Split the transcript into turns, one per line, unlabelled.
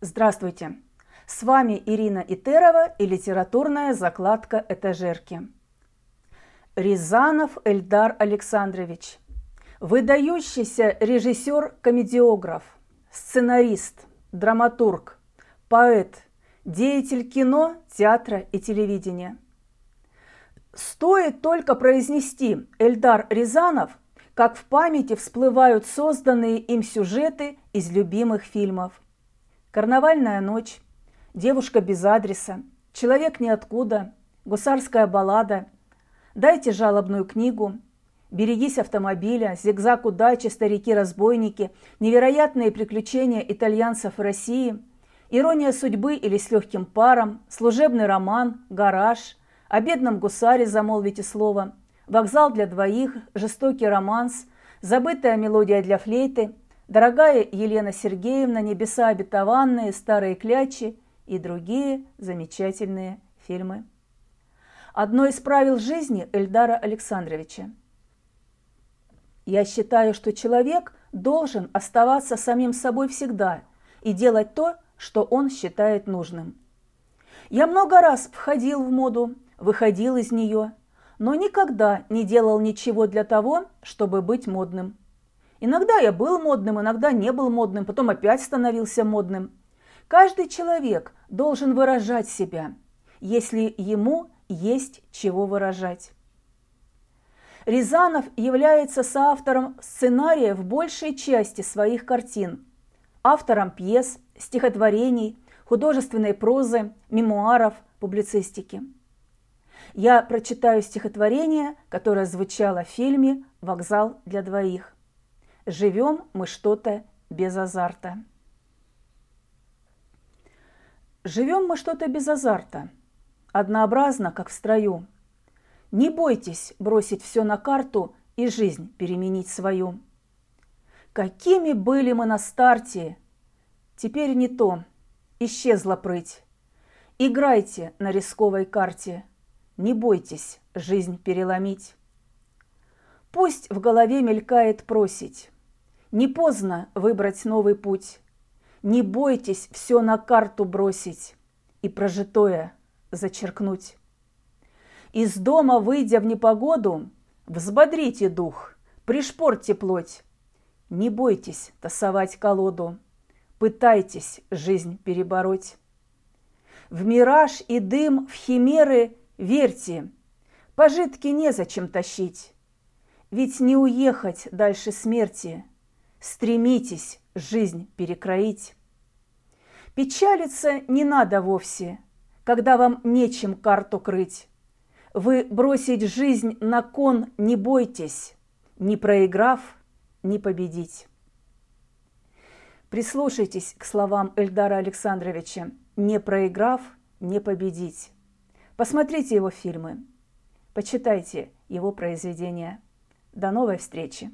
Здравствуйте! С вами Ирина Итерова и литературная закладка «Этажерки». Рязанов Эльдар Александрович. Выдающийся режиссер-комедиограф, сценарист, драматург, поэт, деятель кино, театра и телевидения. Стоит только произнести Эльдар Рязанов, как в памяти всплывают созданные им сюжеты из любимых фильмов – Карнавальная ночь, девушка без адреса, человек ниоткуда, гусарская баллада, дайте жалобную книгу, берегись автомобиля, зигзаг удачи, старики-разбойники, невероятные приключения итальянцев в России, ирония судьбы или с легким паром, служебный роман, гараж, о бедном гусаре замолвите слово, вокзал для двоих, жестокий романс, забытая мелодия для флейты – Дорогая Елена Сергеевна, «Небеса обетованные», «Старые клячи» и другие замечательные фильмы. Одно из правил жизни Эльдара Александровича. Я считаю, что человек должен оставаться самим собой всегда и делать то, что он считает нужным. Я много раз входил в моду, выходил из нее, но никогда не делал ничего для того, чтобы быть модным – Иногда я был модным, иногда не был модным, потом опять становился модным. Каждый человек должен выражать себя, если ему есть чего выражать. Рязанов является соавтором сценария в большей части своих картин, автором пьес, стихотворений, художественной прозы, мемуаров, публицистики. Я прочитаю стихотворение, которое звучало в фильме «Вокзал для двоих». Живем мы что-то без азарта. Живем мы что-то без азарта, однообразно, как в строю. Не бойтесь бросить все на карту и жизнь переменить свою. Какими были мы на старте, теперь не то, исчезла прыть. Играйте на рисковой карте, не бойтесь жизнь переломить. Пусть в голове мелькает просить, не поздно выбрать новый путь. Не бойтесь все на карту бросить и прожитое зачеркнуть. Из дома, выйдя в непогоду, взбодрите дух, пришпорьте плоть. Не бойтесь тасовать колоду, пытайтесь жизнь перебороть. В мираж и дым, в химеры верьте, пожитки незачем тащить, ведь не уехать дальше смерти – Стремитесь жизнь перекроить. Печалиться не надо вовсе, когда вам нечем карту крыть. Вы бросить жизнь на кон не бойтесь, не проиграв, не победить. Прислушайтесь к словам Эльдара Александровича «не проиграв, не победить». Посмотрите его фильмы, почитайте его произведения. До новой встречи!